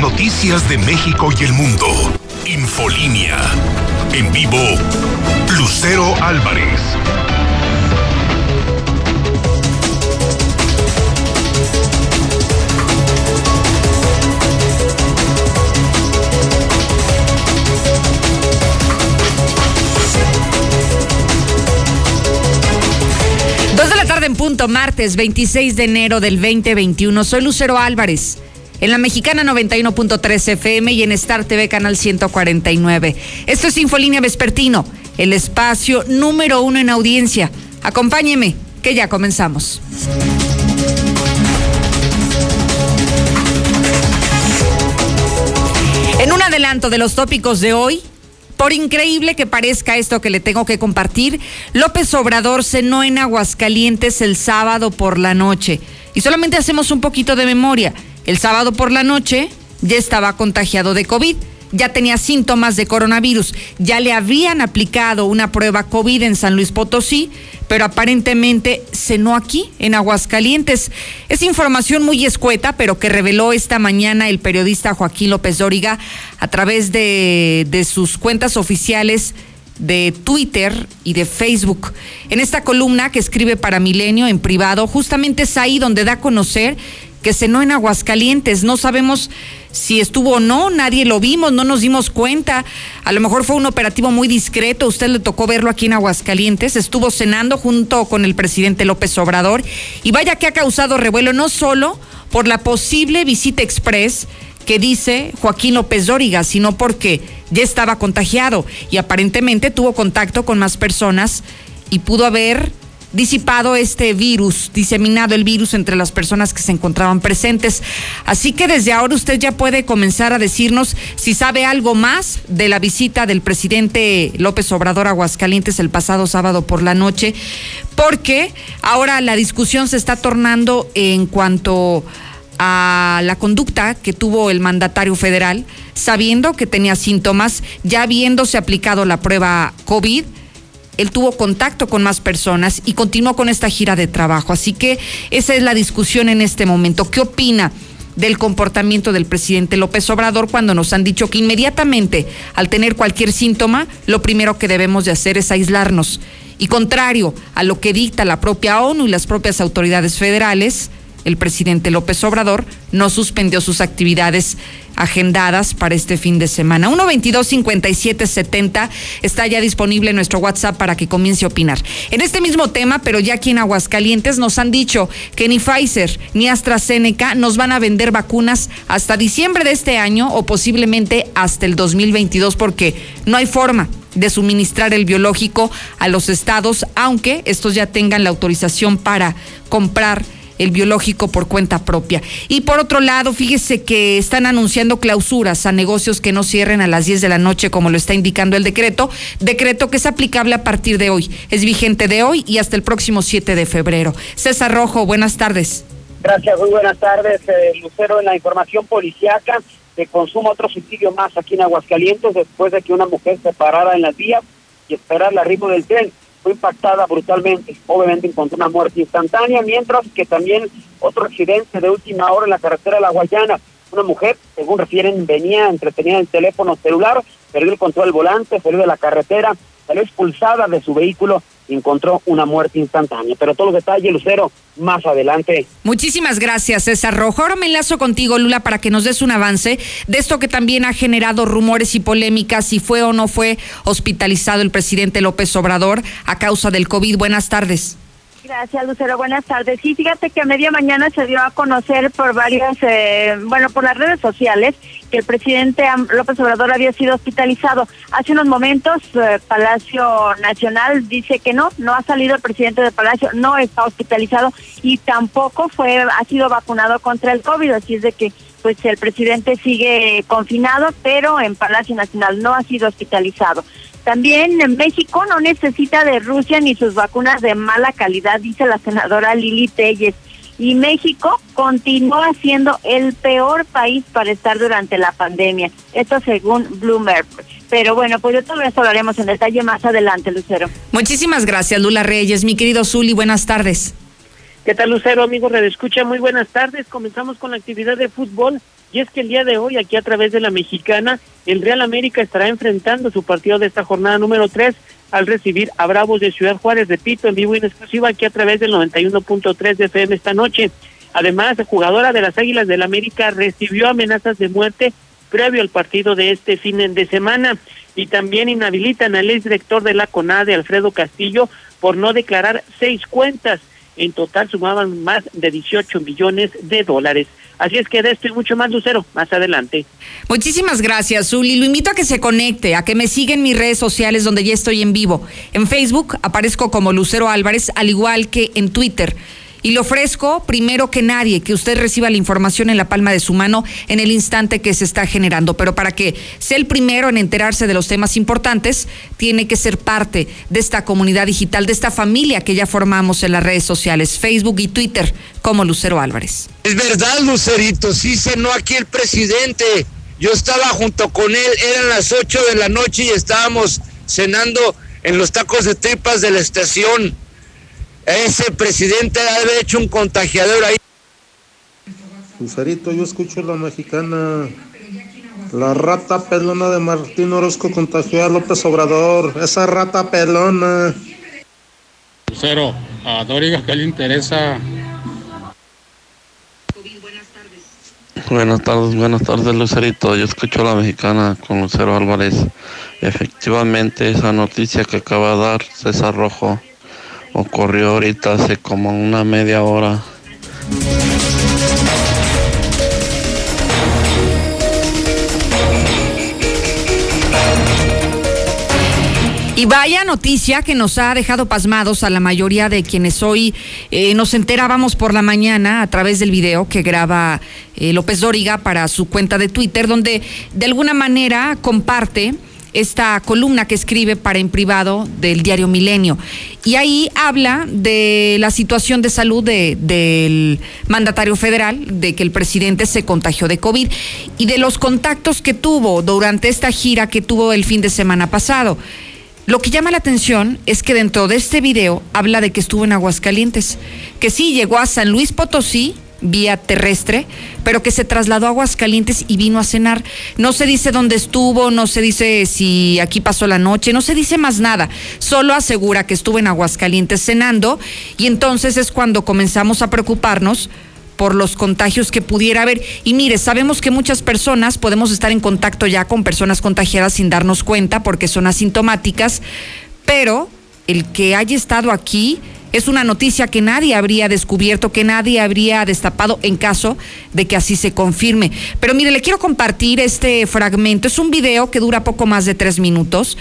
Noticias de México y el mundo. Infolínea. En vivo, Lucero Álvarez. Dos de la tarde en punto, martes 26 de enero del 2021. Soy Lucero Álvarez. En la mexicana 91.3 FM y en Star TV Canal 149. Esto es Infolínea Vespertino, el espacio número uno en audiencia. Acompáñeme, que ya comenzamos. En un adelanto de los tópicos de hoy, por increíble que parezca esto que le tengo que compartir, López Obrador cenó en Aguascalientes el sábado por la noche. Y solamente hacemos un poquito de memoria. El sábado por la noche ya estaba contagiado de COVID ya tenía síntomas de coronavirus, ya le habían aplicado una prueba COVID en San Luis Potosí, pero aparentemente cenó aquí, en Aguascalientes. Es información muy escueta, pero que reveló esta mañana el periodista Joaquín López Dóriga a través de, de sus cuentas oficiales de Twitter y de Facebook. En esta columna que escribe para Milenio en privado, justamente es ahí donde da a conocer que cenó en Aguascalientes. No sabemos si estuvo o no, nadie lo vimos, no nos dimos cuenta. A lo mejor fue un operativo muy discreto, usted le tocó verlo aquí en Aguascalientes, estuvo cenando junto con el presidente López Obrador y vaya que ha causado revuelo no solo por la posible visita express que dice Joaquín López Dóriga, sino porque ya estaba contagiado y aparentemente tuvo contacto con más personas y pudo haber disipado este virus, diseminado el virus entre las personas que se encontraban presentes. Así que desde ahora usted ya puede comenzar a decirnos si sabe algo más de la visita del presidente López Obrador a Aguascalientes el pasado sábado por la noche, porque ahora la discusión se está tornando en cuanto a la conducta que tuvo el mandatario federal, sabiendo que tenía síntomas, ya habiéndose aplicado la prueba COVID él tuvo contacto con más personas y continuó con esta gira de trabajo. Así que esa es la discusión en este momento. ¿Qué opina? del comportamiento del presidente López Obrador cuando nos han dicho que inmediatamente al tener cualquier síntoma, lo primero que debemos de hacer es aislarnos. Y contrario a lo que dicta la propia ONU y las propias autoridades federales, el presidente López Obrador no suspendió sus actividades agendadas para este fin de semana. 122-5770 está ya disponible en nuestro WhatsApp para que comience a opinar. En este mismo tema, pero ya aquí en Aguascalientes, nos han dicho que ni Pfizer ni AstraZeneca nos van a vender vacunas hasta diciembre de este año o posiblemente hasta el 2022 porque no hay forma de suministrar el biológico a los estados, aunque estos ya tengan la autorización para comprar el biológico por cuenta propia. Y por otro lado, fíjese que están anunciando clausuras a negocios que no cierren a las 10 de la noche, como lo está indicando el decreto, decreto que es aplicable a partir de hoy. Es vigente de hoy y hasta el próximo 7 de febrero. César Rojo, buenas tardes. Gracias, muy buenas tardes, eh, Lucero. En la información policiaca, de consumo otro suicidio más aquí en Aguascalientes, después de que una mujer se parara en las vías y esperar el arribo del tren fue impactada brutalmente. Obviamente encontró una muerte instantánea, mientras que también otro accidente de última hora en la carretera de La Guayana. Una mujer, según refieren, venía entretenida en el teléfono celular, perdió el control del volante, salió de la carretera, salió expulsada de su vehículo encontró una muerte instantánea. Pero todos los detalles, Lucero, más adelante. Muchísimas gracias, César Rojo. Ahora me enlazo contigo, Lula, para que nos des un avance de esto que también ha generado rumores y polémicas, si fue o no fue hospitalizado el presidente López Obrador a causa del COVID. Buenas tardes. Gracias, Lucero. Buenas tardes. Sí, fíjate que a media mañana se dio a conocer por varias, eh, bueno, por las redes sociales que el presidente López Obrador había sido hospitalizado. Hace unos momentos, eh, Palacio Nacional dice que no, no ha salido el presidente de Palacio, no está hospitalizado y tampoco fue, ha sido vacunado contra el COVID, así es de que pues el presidente sigue confinado, pero en Palacio Nacional no ha sido hospitalizado. También en México no necesita de Rusia ni sus vacunas de mala calidad, dice la senadora Lili Telles. Y México continúa siendo el peor país para estar durante la pandemia. Esto según Bloomberg. Pero bueno, pues de todo esto hablaremos en detalle más adelante, Lucero. Muchísimas gracias, Lula Reyes. Mi querido Zuli, buenas tardes. ¿Qué tal, Lucero, amigo Escucha, Muy buenas tardes. Comenzamos con la actividad de fútbol. Y es que el día de hoy, aquí a través de la mexicana, el Real América estará enfrentando su partido de esta jornada número 3 al recibir a Bravos de Ciudad Juárez, repito, en vivo y en exclusiva aquí a través del 91.3 de FM esta noche. Además, la jugadora de las Águilas del América recibió amenazas de muerte previo al partido de este fin de semana y también inhabilitan al exdirector de la CONADE, Alfredo Castillo, por no declarar seis cuentas. En total sumaban más de 18 millones de dólares. Así es que de esto y mucho más, Lucero, más adelante. Muchísimas gracias, Zuli. Lo invito a que se conecte, a que me siga en mis redes sociales donde ya estoy en vivo. En Facebook aparezco como Lucero Álvarez, al igual que en Twitter. Y le ofrezco, primero que nadie, que usted reciba la información en la palma de su mano en el instante que se está generando. Pero para que sea el primero en enterarse de los temas importantes, tiene que ser parte de esta comunidad digital, de esta familia que ya formamos en las redes sociales, Facebook y Twitter, como Lucero Álvarez. Es verdad, Lucerito, sí cenó aquí el presidente. Yo estaba junto con él, eran las 8 de la noche y estábamos cenando en los tacos de tripas de la estación. Ese presidente ha haber hecho un contagiador ahí. Lucerito, yo escucho la mexicana. La rata pelona de Martín Orozco contagió a López Obrador. Esa rata pelona. Lucero, a Doriga, ¿qué le interesa? Buenas tardes, buenas tardes, Lucerito. Yo escucho la mexicana con Lucero Álvarez. Efectivamente, esa noticia que acaba de dar César Rojo ocurrió ahorita hace como una media hora. Y vaya noticia que nos ha dejado pasmados a la mayoría de quienes hoy eh, nos enterábamos por la mañana a través del video que graba eh, López Dóriga para su cuenta de Twitter, donde de alguna manera comparte esta columna que escribe para en privado del diario Milenio. Y ahí habla de la situación de salud del mandatario federal, de que el presidente se contagió de COVID y de los contactos que tuvo durante esta gira que tuvo el fin de semana pasado. Lo que llama la atención es que dentro de este video habla de que estuvo en Aguascalientes, que sí llegó a San Luis Potosí, vía terrestre, pero que se trasladó a Aguascalientes y vino a cenar. No se dice dónde estuvo, no se dice si aquí pasó la noche, no se dice más nada. Solo asegura que estuvo en Aguascalientes cenando y entonces es cuando comenzamos a preocuparnos por los contagios que pudiera haber. Y mire, sabemos que muchas personas podemos estar en contacto ya con personas contagiadas sin darnos cuenta porque son asintomáticas, pero el que haya estado aquí es una noticia que nadie habría descubierto, que nadie habría destapado en caso de que así se confirme. Pero mire, le quiero compartir este fragmento. Es un video que dura poco más de tres minutos,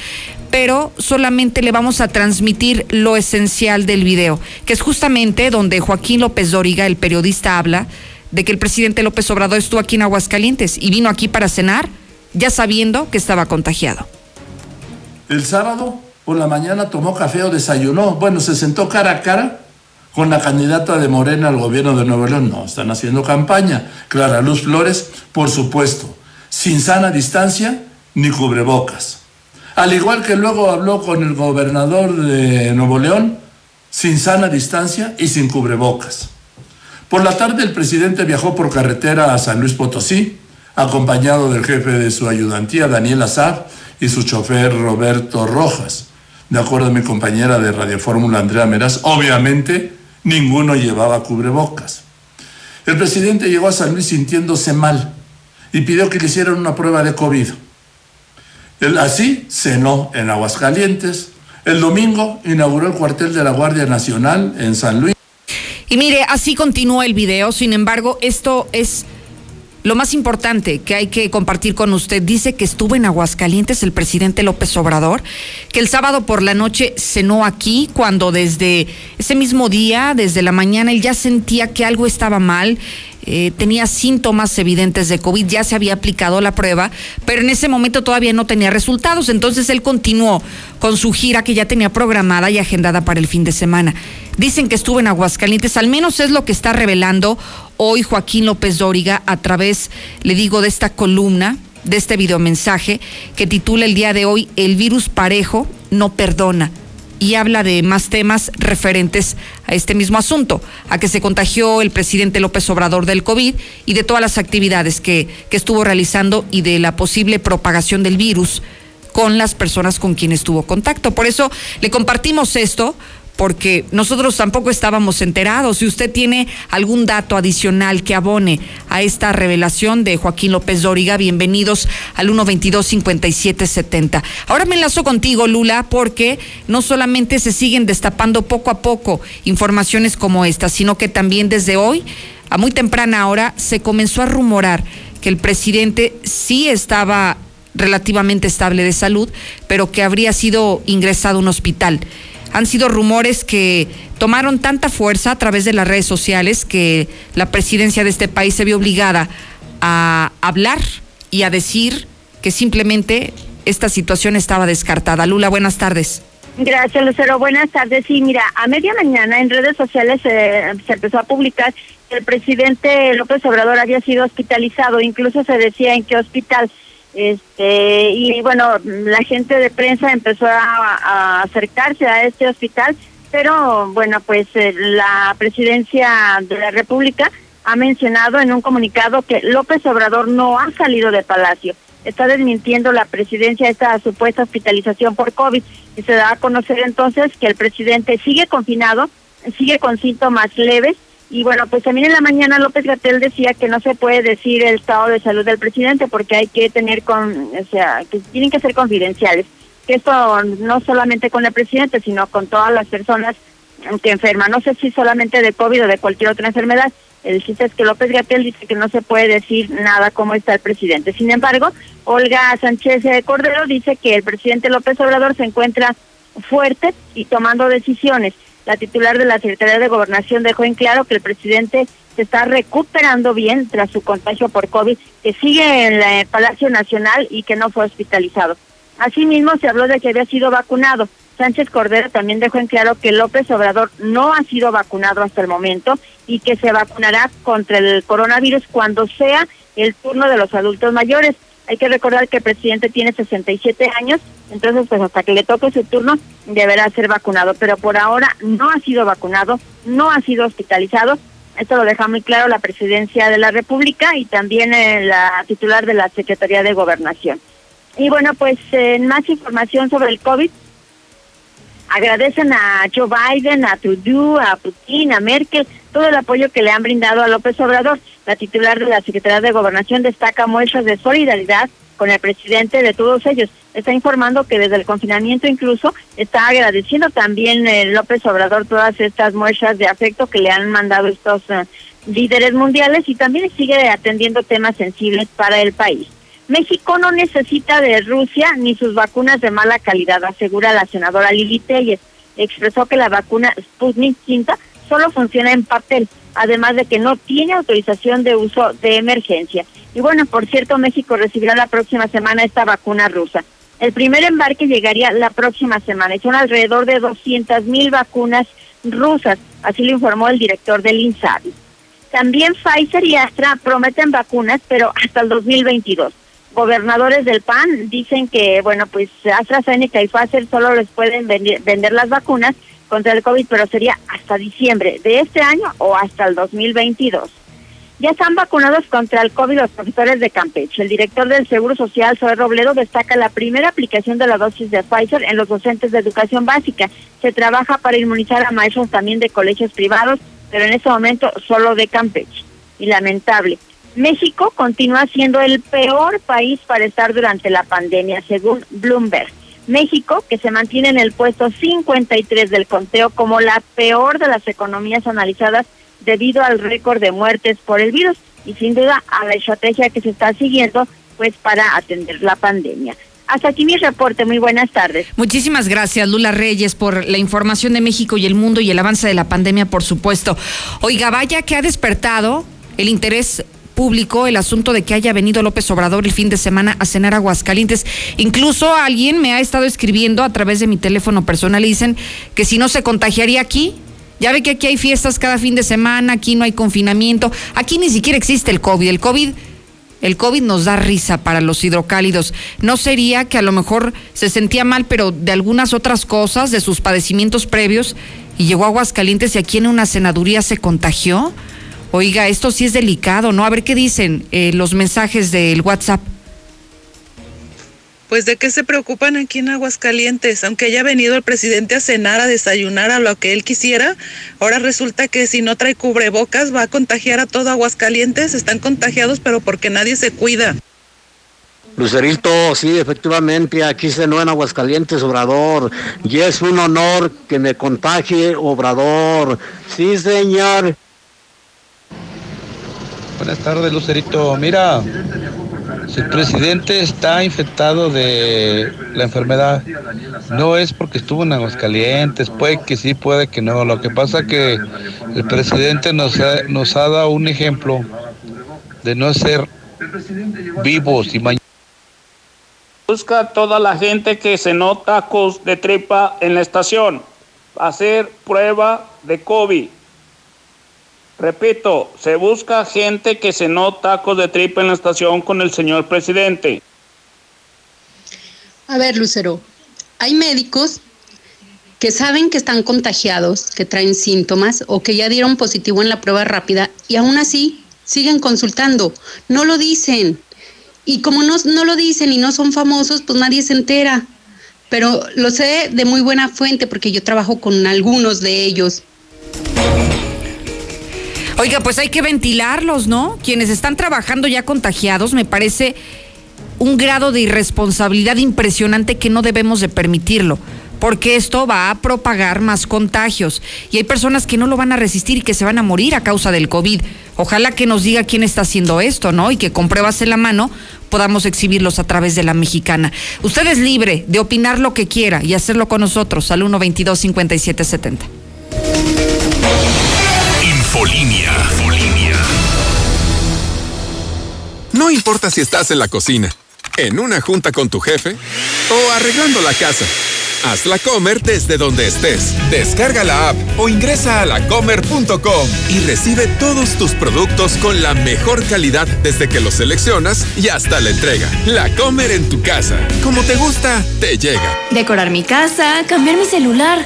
pero solamente le vamos a transmitir lo esencial del video, que es justamente donde Joaquín López Dóriga, el periodista, habla de que el presidente López Obrador estuvo aquí en Aguascalientes y vino aquí para cenar, ya sabiendo que estaba contagiado. El sábado por la mañana tomó café o desayunó. Bueno, se sentó cara a cara con la candidata de Morena al gobierno de Nuevo León. No, están haciendo campaña. Clara Luz Flores, por supuesto, sin sana distancia ni cubrebocas. Al igual que luego habló con el gobernador de Nuevo León, sin sana distancia y sin cubrebocas. Por la tarde el presidente viajó por carretera a San Luis Potosí, acompañado del jefe de su ayudantía, Daniel Azar, y su chofer Roberto Rojas de acuerdo a mi compañera de Radio Fórmula, Andrea Meras, obviamente ninguno llevaba cubrebocas. El presidente llegó a San Luis sintiéndose mal y pidió que le hicieran una prueba de COVID. Él así cenó en Aguascalientes. El domingo inauguró el cuartel de la Guardia Nacional en San Luis. Y mire, así continúa el video. Sin embargo, esto es lo más importante que hay que compartir con usted, dice que estuvo en Aguascalientes el presidente López Obrador, que el sábado por la noche cenó aquí cuando desde ese mismo día, desde la mañana, él ya sentía que algo estaba mal. Eh, tenía síntomas evidentes de COVID, ya se había aplicado la prueba, pero en ese momento todavía no tenía resultados. Entonces él continuó con su gira que ya tenía programada y agendada para el fin de semana. Dicen que estuvo en Aguascalientes, al menos es lo que está revelando hoy Joaquín López Dóriga a través, le digo, de esta columna, de este videomensaje que titula el día de hoy El virus parejo no perdona. y habla de más temas referentes a este mismo asunto, a que se contagió el presidente López Obrador del COVID y de todas las actividades que, que estuvo realizando y de la posible propagación del virus con las personas con quienes tuvo contacto. Por eso le compartimos esto, porque nosotros tampoco estábamos enterados. Si usted tiene algún dato adicional que abone a esta revelación de Joaquín López Dóriga, bienvenidos al 122-5770. Ahora me enlazo contigo, Lula, porque no solamente se siguen destapando poco a poco informaciones como esta, sino que también desde hoy, a muy temprana hora, se comenzó a rumorar que el presidente sí estaba relativamente estable de salud, pero que habría sido ingresado a un hospital han sido rumores que tomaron tanta fuerza a través de las redes sociales que la presidencia de este país se vio obligada a hablar y a decir que simplemente esta situación estaba descartada. Lula, buenas tardes. Gracias, Lucero. Buenas tardes. Sí, mira, a media mañana en redes sociales se empezó a publicar que el presidente López Obrador había sido hospitalizado. Incluso se decía en qué hospital. Este, y bueno, la gente de prensa empezó a, acercarse a este hospital, pero bueno, pues eh, la presidencia de la República ha mencionado en un comunicado que López Obrador no ha salido de Palacio. Está desmintiendo la presidencia esta supuesta hospitalización por COVID y se da a conocer entonces que el presidente sigue confinado, sigue con síntomas leves y bueno, pues también en la mañana López Gatel decía que no se puede decir el estado de salud del presidente porque hay que tener con, o sea, que tienen que ser confidenciales. Que esto no solamente con el presidente, sino con todas las personas que enferman. No sé si solamente de COVID o de cualquier otra enfermedad. El chiste es que López Gatel dice que no se puede decir nada cómo está el presidente. Sin embargo, Olga Sánchez Cordero dice que el presidente López Obrador se encuentra fuerte y tomando decisiones la titular de la Secretaría de Gobernación dejó en claro que el presidente se está recuperando bien tras su contagio por COVID, que sigue en el Palacio Nacional y que no fue hospitalizado. Asimismo, se habló de que había sido vacunado. Sánchez Cordero también dejó en claro que López Obrador no ha sido vacunado hasta el momento y que se vacunará contra el coronavirus cuando sea el turno de los adultos mayores. Hay que recordar que el presidente tiene 67 años, entonces pues hasta que le toque su turno deberá ser vacunado, pero por ahora no ha sido vacunado, no ha sido hospitalizado. Esto lo deja muy claro la presidencia de la República y también eh, la titular de la Secretaría de Gobernación. Y bueno, pues en más información sobre el COVID, agradecen a Joe Biden, a Trudeau, a Putin, a Merkel, todo el apoyo que le han brindado a López Obrador. La titular de la Secretaría de Gobernación destaca muestras de solidaridad con el presidente de todos ellos. Está informando que desde el confinamiento incluso está agradeciendo también eh, López Obrador todas estas muestras de afecto que le han mandado estos eh, líderes mundiales y también sigue atendiendo temas sensibles para el país. México no necesita de Rusia ni sus vacunas de mala calidad, asegura la senadora Lili Telles. Expresó que la vacuna Sputnik V solo funciona en papel, además de que no tiene autorización de uso de emergencia. Y bueno, por cierto, México recibirá la próxima semana esta vacuna rusa. El primer embarque llegaría la próxima semana y son alrededor de 200 mil vacunas rusas, así lo informó el director del INSABI. También Pfizer y Astra prometen vacunas, pero hasta el 2022. Gobernadores del PAN dicen que, bueno, pues AstraZeneca y Pfizer solo les pueden vender las vacunas, contra el COVID, pero sería hasta diciembre de este año o hasta el 2022. Ya están vacunados contra el COVID los profesores de Campeche. El director del Seguro Social, Zoe Robledo, destaca la primera aplicación de la dosis de Pfizer en los docentes de educación básica. Se trabaja para inmunizar a maestros también de colegios privados, pero en este momento solo de Campeche. Y lamentable. México continúa siendo el peor país para estar durante la pandemia, según Bloomberg. México, que se mantiene en el puesto 53 del conteo como la peor de las economías analizadas debido al récord de muertes por el virus y sin duda a la estrategia que se está siguiendo pues para atender la pandemia. Hasta aquí mi reporte. Muy buenas tardes. Muchísimas gracias, Lula Reyes, por la información de México y el mundo y el avance de la pandemia, por supuesto. Oiga, vaya que ha despertado el interés público el asunto de que haya venido López Obrador el fin de semana a cenar Aguascalientes. Incluso alguien me ha estado escribiendo a través de mi teléfono personal y dicen que si no se contagiaría aquí. Ya ve que aquí hay fiestas cada fin de semana, aquí no hay confinamiento, aquí ni siquiera existe el COVID. El COVID el COVID nos da risa para los hidrocálidos. ¿No sería que a lo mejor se sentía mal, pero de algunas otras cosas, de sus padecimientos previos, y llegó a Aguascalientes y aquí en una senaduría se contagió? Oiga, esto sí es delicado, ¿no? A ver qué dicen eh, los mensajes del WhatsApp. Pues de qué se preocupan aquí en Aguascalientes, aunque haya venido el presidente a cenar, a desayunar, a lo que él quisiera, ahora resulta que si no trae cubrebocas va a contagiar a todo Aguascalientes, están contagiados pero porque nadie se cuida. Lucerito, sí, efectivamente, aquí se no en Aguascalientes, Obrador, y es un honor que me contagie, Obrador. Sí, señor. Buenas tardes, Lucerito. Mira, si el presidente está infectado de la enfermedad, no es porque estuvo en Aguascalientes, puede que sí, puede que no. Lo que pasa que el presidente nos ha, nos ha dado un ejemplo de no ser vivos y mañana. Busca toda la gente que se nota de tripa en la estación. Hacer prueba de COVID. Repito, se busca gente que se no tacos de tripa en la estación con el señor presidente. A ver, Lucero, hay médicos que saben que están contagiados, que traen síntomas o que ya dieron positivo en la prueba rápida y aún así siguen consultando. No lo dicen. Y como no, no lo dicen y no son famosos, pues nadie se entera. Pero lo sé de muy buena fuente porque yo trabajo con algunos de ellos. Oiga, pues hay que ventilarlos, ¿no? Quienes están trabajando ya contagiados, me parece un grado de irresponsabilidad impresionante que no debemos de permitirlo, porque esto va a propagar más contagios y hay personas que no lo van a resistir y que se van a morir a causa del COVID. Ojalá que nos diga quién está haciendo esto, ¿no? Y que con pruebas en la mano podamos exhibirlos a través de la mexicana. Usted es libre de opinar lo que quiera y hacerlo con nosotros al 122 5770. Infolínea. No importa si estás en la cocina, en una junta con tu jefe o arreglando la casa. Haz la Comer desde donde estés. Descarga la app o ingresa a lacomer.com y recibe todos tus productos con la mejor calidad desde que los seleccionas y hasta la entrega. La Comer en tu casa. Como te gusta, te llega. Decorar mi casa, cambiar mi celular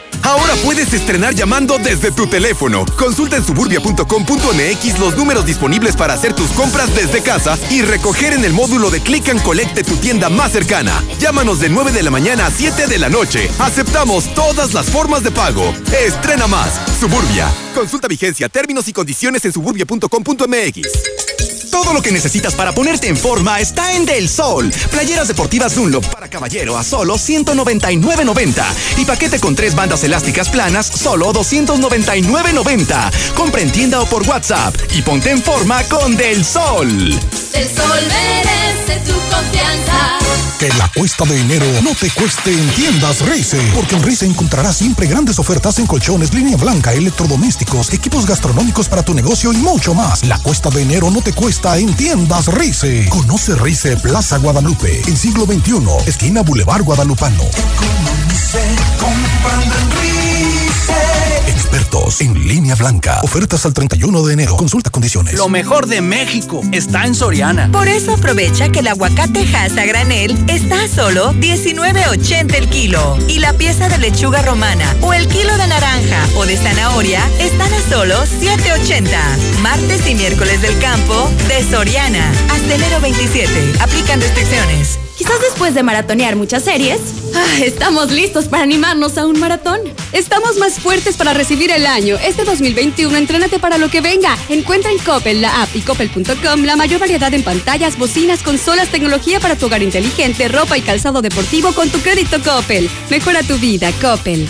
Ahora puedes estrenar llamando desde tu teléfono. Consulta en suburbia.com.mx los números disponibles para hacer tus compras desde casa y recoger en el módulo de Click and Collect de tu tienda más cercana. Llámanos de 9 de la mañana a 7 de la noche. Aceptamos todas las formas de pago. Estrena más. Suburbia. Consulta vigencia, términos y condiciones en suburbia.com.mx. Todo lo que necesitas para ponerte en forma está en Del Sol. Playeras deportivas Dunlop para caballero a solo 199.90 y paquete con tres bandas elásticas planas solo 299.90. Compra en tienda o por WhatsApp y ponte en forma con Del Sol. El sol merece tu confianza. Que la cuesta de enero no te cueste en tiendas Rice, porque en Rice encontrarás siempre grandes ofertas en colchones, línea blanca, electrodomésticos, equipos gastronómicos para tu negocio y mucho más. La cuesta de enero no te cuesta en tiendas Rice. Conoce Rice Plaza Guadalupe, en siglo XXI, esquina Boulevard Guadalupano. Expertos en línea blanca. Ofertas al 31 de enero. Consulta condiciones. Lo mejor de México está en Soriana. Por eso aprovecha que el aguacate Hass a granel está a solo 19.80 el kilo. Y la pieza de lechuga romana o el kilo de naranja o de zanahoria están a solo 7.80. Martes y miércoles del campo de Soriana. Hasta enero 27. Aplican restricciones. Quizás después de maratonear muchas series, ah, estamos listos para animarnos a un maratón. Estamos más fuertes para recibir el año. Este 2021, entrénate para lo que venga. Encuentra en Coppel, la app y coppel.com la mayor variedad en pantallas, bocinas, consolas, tecnología para tu hogar inteligente, ropa y calzado deportivo con tu crédito Coppel. Mejora tu vida, Coppel.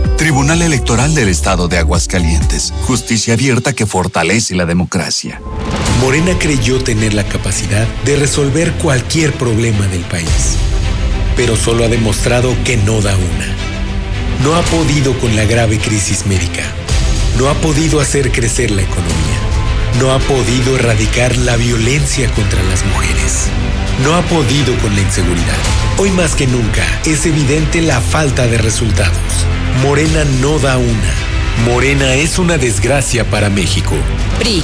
Tribunal Electoral del Estado de Aguascalientes. Justicia abierta que fortalece la democracia. Morena creyó tener la capacidad de resolver cualquier problema del país, pero solo ha demostrado que no da una. No ha podido con la grave crisis médica. No ha podido hacer crecer la economía. No ha podido erradicar la violencia contra las mujeres. No ha podido con la inseguridad. Hoy más que nunca es evidente la falta de resultados. Morena no da una. Morena es una desgracia para México. PRI.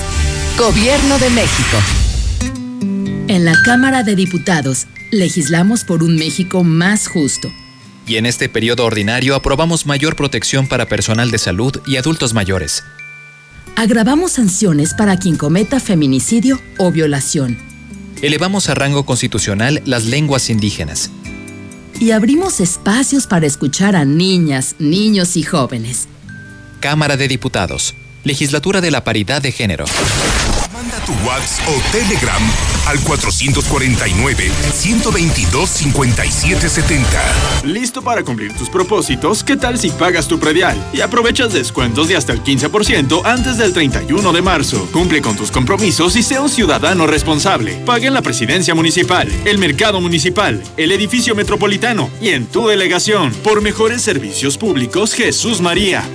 Gobierno de México. En la Cámara de Diputados, legislamos por un México más justo. Y en este periodo ordinario aprobamos mayor protección para personal de salud y adultos mayores. Agravamos sanciones para quien cometa feminicidio o violación. Elevamos a rango constitucional las lenguas indígenas. Y abrimos espacios para escuchar a niñas, niños y jóvenes. Cámara de Diputados. Legislatura de la Paridad de Género. Tu WhatsApp o Telegram al 449-122-5770. ¿Listo para cumplir tus propósitos? ¿Qué tal si pagas tu predial y aprovechas descuentos de hasta el 15% antes del 31 de marzo? Cumple con tus compromisos y sea un ciudadano responsable. Paga en la presidencia municipal, el mercado municipal, el edificio metropolitano y en tu delegación. Por mejores servicios públicos, Jesús María.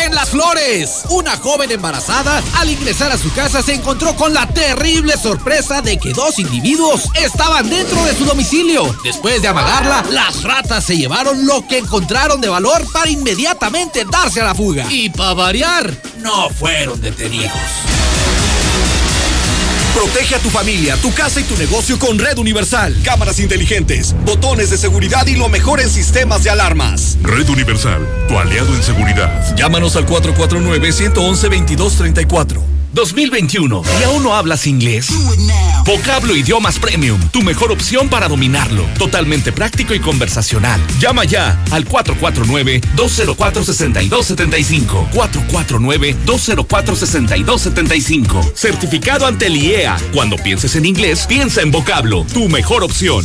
En Las Flores, una joven embarazada al ingresar a su casa se encontró con la terrible sorpresa de que dos individuos estaban dentro de su domicilio. Después de amagarla, las ratas se llevaron lo que encontraron de valor para inmediatamente darse a la fuga. Y para variar, no fueron detenidos. Protege a tu familia, tu casa y tu negocio con Red Universal. Cámaras inteligentes, botones de seguridad y lo mejor en sistemas de alarmas. Red Universal, tu aliado en seguridad. Llámanos al 449-111-2234. 2021 y aún no hablas inglés. Vocablo Idiomas Premium, tu mejor opción para dominarlo. Totalmente práctico y conversacional. Llama ya al 449-204-6275. 449-204-6275. Certificado ante el IEA. Cuando pienses en inglés, piensa en Vocablo, tu mejor opción.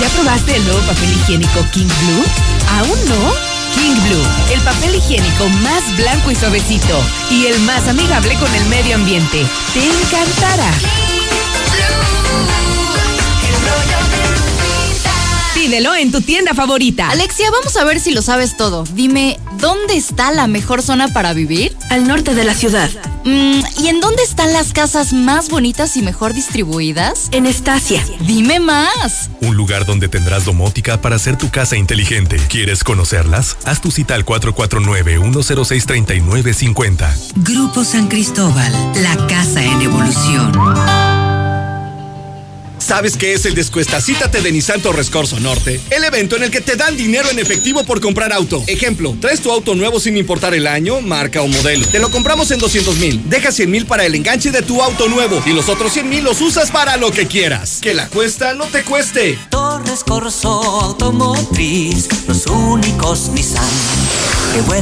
¿Ya probaste el nuevo papel higiénico King Blue? ¿Aún no? King Blue, el papel higiénico más blanco y suavecito y el más amigable con el medio ambiente. Te encantará. Pídelo en tu tienda favorita. Alexia, vamos a ver si lo sabes todo. Dime, ¿dónde está la mejor zona para vivir? Al norte de la ciudad. Mm, ¿Y en dónde están las casas más bonitas y mejor distribuidas? En Estacia. Dime más. Un lugar donde tendrás domótica para hacer tu casa inteligente. ¿Quieres conocerlas? Haz tu cita al 449-106-3950. Grupo San Cristóbal, la casa en evolución. ¿Sabes qué es el Descuestacítate de Nissan Torres Corso Norte? El evento en el que te dan dinero en efectivo por comprar auto. Ejemplo, traes tu auto nuevo sin importar el año, marca o modelo. Te lo compramos en 200 mil. Deja 100 mil para el enganche de tu auto nuevo y los otros 100 mil los usas para lo que quieras. Que la cuesta no te cueste. Torres Corso Automotriz, los únicos Nissan.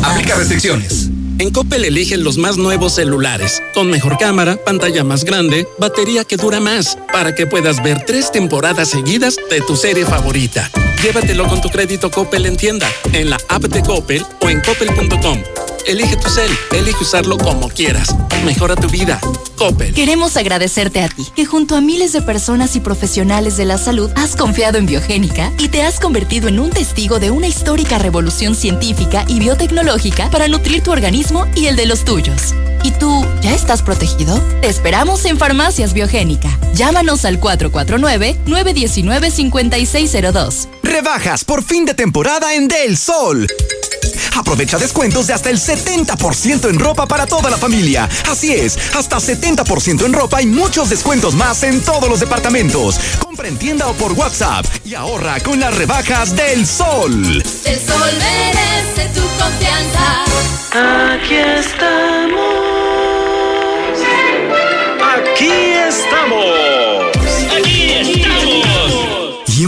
Aplica restricciones. En Coppel eligen los más nuevos celulares, con mejor cámara, pantalla más grande, batería que dura más, para que puedas ver tres temporadas seguidas de tu serie favorita. Llévatelo con tu crédito Coppel en tienda, en la app de Coppel o en coppel.com. Elige tu cel, elige usarlo como quieras. Mejora tu vida. Coppel. Queremos agradecerte a ti, que junto a miles de personas y profesionales de la salud has confiado en Biogénica y te has convertido en un testigo de una histórica revolución científica y biotecnológica para nutrir tu organismo y el de los tuyos. ¿Y tú ya estás protegido? Te esperamos en Farmacias Biogénica. Llámanos al 449-919-5602. Rebajas por fin de temporada en Del Sol. Aprovecha descuentos de hasta el 70% en ropa para toda la familia. Así es, hasta 70% en ropa y muchos descuentos más en todos los departamentos. Compra en tienda o por WhatsApp y ahorra con las rebajas del sol. El sol merece tu confianza. Aquí estamos. Aquí estamos.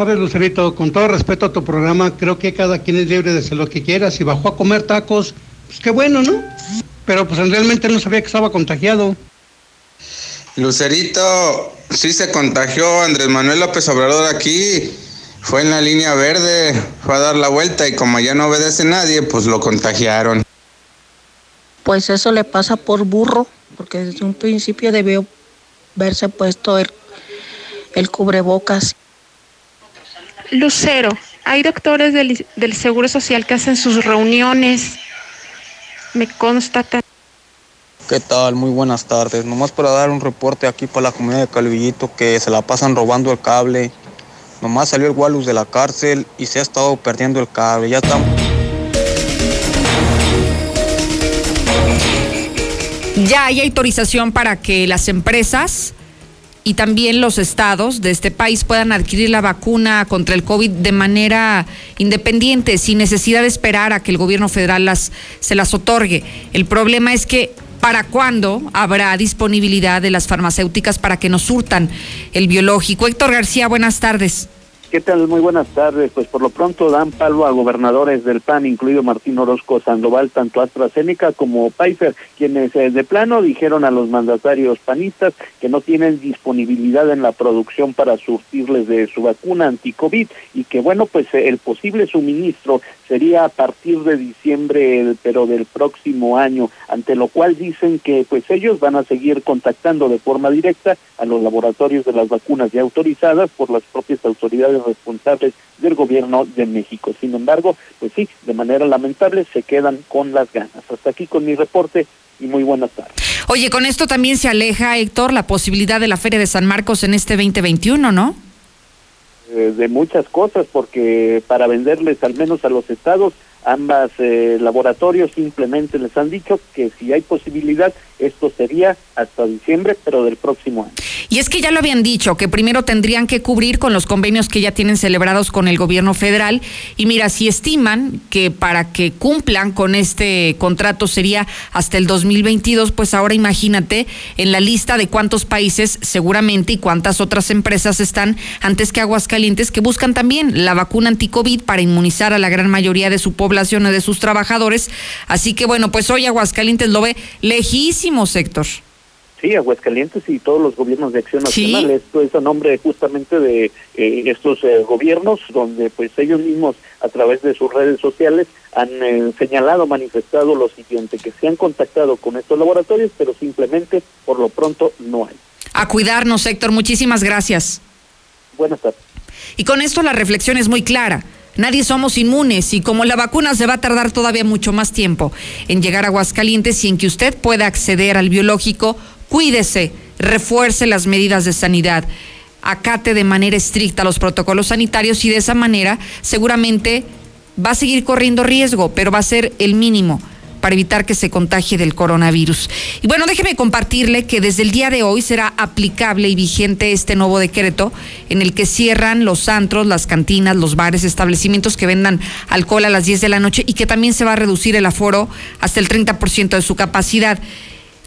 Sabes, Lucerito, con todo respeto a tu programa, creo que cada quien es libre de hacer lo que quiera. Si bajó a comer tacos, pues qué bueno, ¿no? Pero pues realmente no sabía que estaba contagiado. Lucerito, sí se contagió Andrés Manuel López Obrador aquí. Fue en la línea verde, fue a dar la vuelta y como ya no obedece nadie, pues lo contagiaron. Pues eso le pasa por burro, porque desde un principio debió verse puesto el, el cubrebocas. Lucero, hay doctores del, del Seguro Social que hacen sus reuniones. Me constatan. ¿Qué tal? Muy buenas tardes. Nomás para dar un reporte aquí para la comunidad de Calvillito que se la pasan robando el cable. Nomás salió el Walus de la cárcel y se ha estado perdiendo el cable. Ya estamos. Ya hay autorización para que las empresas y también los estados de este país puedan adquirir la vacuna contra el COVID de manera independiente, sin necesidad de esperar a que el gobierno federal las, se las otorgue. El problema es que ¿Para cuándo habrá disponibilidad de las farmacéuticas para que nos surtan el biológico? Héctor García, buenas tardes. ¿Qué tal? Muy buenas tardes. Pues por lo pronto dan palo a gobernadores del PAN, incluido Martín Orozco Sandoval, tanto AstraZeneca como Pfizer, quienes eh, de plano dijeron a los mandatarios panistas que no tienen disponibilidad en la producción para surtirles de su vacuna anti-COVID y que, bueno, pues eh, el posible suministro sería a partir de diciembre, pero del próximo año, ante lo cual dicen que pues ellos van a seguir contactando de forma directa a los laboratorios de las vacunas ya autorizadas por las propias autoridades responsables del gobierno de México. Sin embargo, pues sí, de manera lamentable se quedan con las ganas. Hasta aquí con mi reporte y muy buenas tardes. Oye, con esto también se aleja, Héctor, la posibilidad de la Feria de San Marcos en este 2021, ¿no? Eh, de muchas cosas porque para venderles al menos a los estados Ambas eh, laboratorios simplemente les han dicho que si hay posibilidad, esto sería hasta diciembre, pero del próximo año. Y es que ya lo habían dicho, que primero tendrían que cubrir con los convenios que ya tienen celebrados con el gobierno federal. Y mira, si estiman que para que cumplan con este contrato sería hasta el 2022, pues ahora imagínate en la lista de cuántos países seguramente y cuántas otras empresas están antes que Aguascalientes que buscan también la vacuna anti-COVID para inmunizar a la gran mayoría de su población o de sus trabajadores. Así que bueno, pues hoy Aguascalientes lo ve lejísimo Sí, Aguascalientes y todos los gobiernos de acción nacional. Esto es a nombre justamente de eh, estos eh, gobiernos donde pues ellos mismos a través de sus redes sociales han eh, señalado, manifestado lo siguiente, que se han contactado con estos laboratorios, pero simplemente por lo pronto no hay. A cuidarnos, Héctor. Muchísimas gracias. Buenas tardes. Y con esto la reflexión es muy clara. Nadie somos inmunes y como la vacuna se va a tardar todavía mucho más tiempo en llegar a Aguascalientes y en que usted pueda acceder al biológico, cuídese, refuerce las medidas de sanidad, acate de manera estricta los protocolos sanitarios y de esa manera seguramente va a seguir corriendo riesgo, pero va a ser el mínimo para evitar que se contagie del coronavirus. Y bueno, déjeme compartirle que desde el día de hoy será aplicable y vigente este nuevo decreto en el que cierran los antros, las cantinas, los bares, establecimientos que vendan alcohol a las 10 de la noche y que también se va a reducir el aforo hasta el 30% de su capacidad.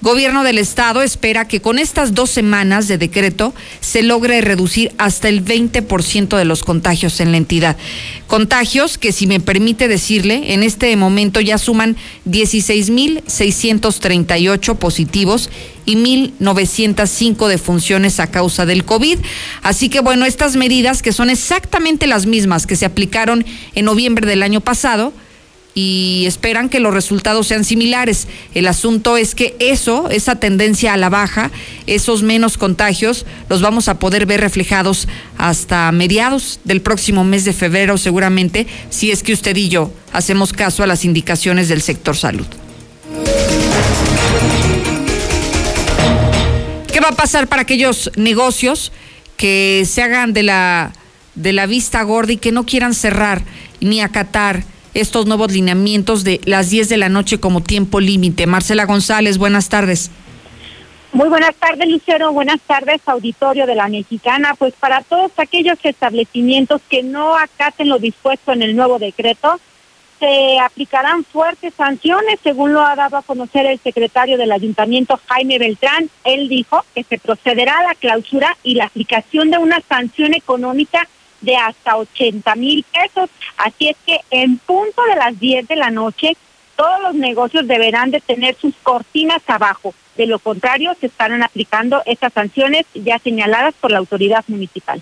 Gobierno del Estado espera que con estas dos semanas de decreto se logre reducir hasta el 20% de los contagios en la entidad. Contagios que, si me permite decirle, en este momento ya suman 16.638 positivos y 1.905 defunciones a causa del COVID. Así que bueno, estas medidas que son exactamente las mismas que se aplicaron en noviembre del año pasado, y esperan que los resultados sean similares. El asunto es que eso, esa tendencia a la baja, esos menos contagios, los vamos a poder ver reflejados hasta mediados del próximo mes de febrero seguramente, si es que usted y yo hacemos caso a las indicaciones del sector salud. ¿Qué va a pasar para aquellos negocios que se hagan de la, de la vista gorda y que no quieran cerrar ni acatar? Estos nuevos lineamientos de las 10 de la noche como tiempo límite. Marcela González, buenas tardes. Muy buenas tardes, Lucero. Buenas tardes, auditorio de la Mexicana. Pues para todos aquellos establecimientos que no acaten lo dispuesto en el nuevo decreto, se aplicarán fuertes sanciones, según lo ha dado a conocer el secretario del ayuntamiento, Jaime Beltrán. Él dijo que se procederá a la clausura y la aplicación de una sanción económica de hasta 80 mil pesos. Así es que en punto de las 10 de la noche, todos los negocios deberán de tener sus cortinas abajo. De lo contrario, se estarán aplicando estas sanciones ya señaladas por la autoridad municipal.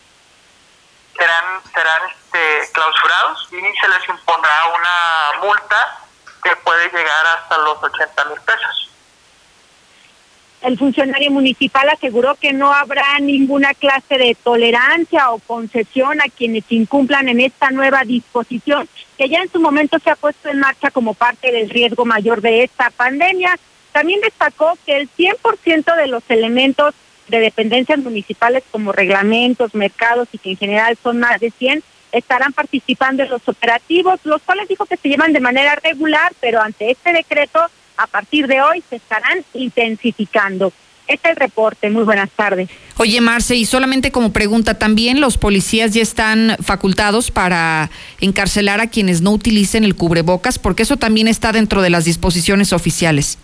Serán, serán este, clausurados y se les impondrá una multa que puede llegar hasta los 80 mil pesos. El funcionario municipal aseguró que no habrá ninguna clase de tolerancia o concesión a quienes incumplan en esta nueva disposición que ya en su momento se ha puesto en marcha como parte del riesgo mayor de esta pandemia. También destacó que el 100% de los elementos de dependencias municipales como reglamentos, mercados y que en general son más de 100 estarán participando en los operativos, los cuales dijo que se llevan de manera regular, pero ante este decreto a partir de hoy se estarán intensificando. Este es el reporte. Muy buenas tardes. Oye, Marce, y solamente como pregunta, ¿también los policías ya están facultados para encarcelar a quienes no utilicen el cubrebocas? Porque eso también está dentro de las disposiciones oficiales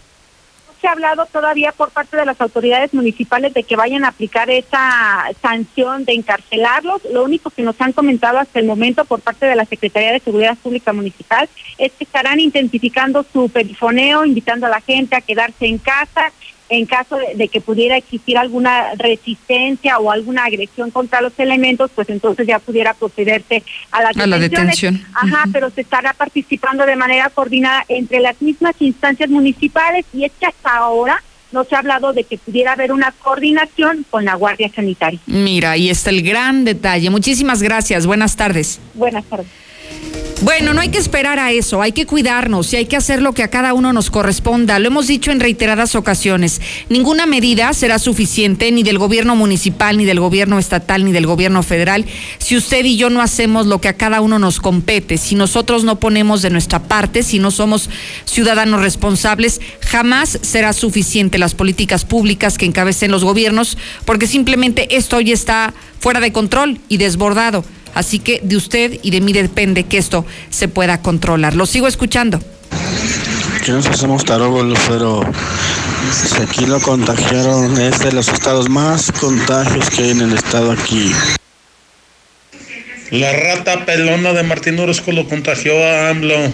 se ha hablado todavía por parte de las autoridades municipales de que vayan a aplicar esa sanción de encarcelarlos. Lo único que nos han comentado hasta el momento por parte de la Secretaría de Seguridad Pública Municipal es que estarán intensificando su perifoneo, invitando a la gente a quedarse en casa en caso de, que pudiera existir alguna resistencia o alguna agresión contra los elementos, pues entonces ya pudiera procederse a la, a la detención. Ajá, pero se estará participando de manera coordinada entre las mismas instancias municipales y es que hasta ahora no se ha hablado de que pudiera haber una coordinación con la Guardia Sanitaria. Mira, ahí está el gran detalle. Muchísimas gracias. Buenas tardes. Buenas tardes. Bueno, no hay que esperar a eso, hay que cuidarnos y hay que hacer lo que a cada uno nos corresponda. Lo hemos dicho en reiteradas ocasiones. Ninguna medida será suficiente ni del gobierno municipal, ni del gobierno estatal, ni del gobierno federal si usted y yo no hacemos lo que a cada uno nos compete, si nosotros no ponemos de nuestra parte, si no somos ciudadanos responsables, jamás será suficiente las políticas públicas que encabecen los gobiernos, porque simplemente esto hoy está fuera de control y desbordado. Así que de usted y de mí depende que esto se pueda controlar. Lo sigo escuchando. Que nos hacemos tarólogos, pero si aquí lo contagiaron, es de los estados más contagios que hay en el estado aquí. La rata pelona de Martín Orozco lo contagió a AMLO.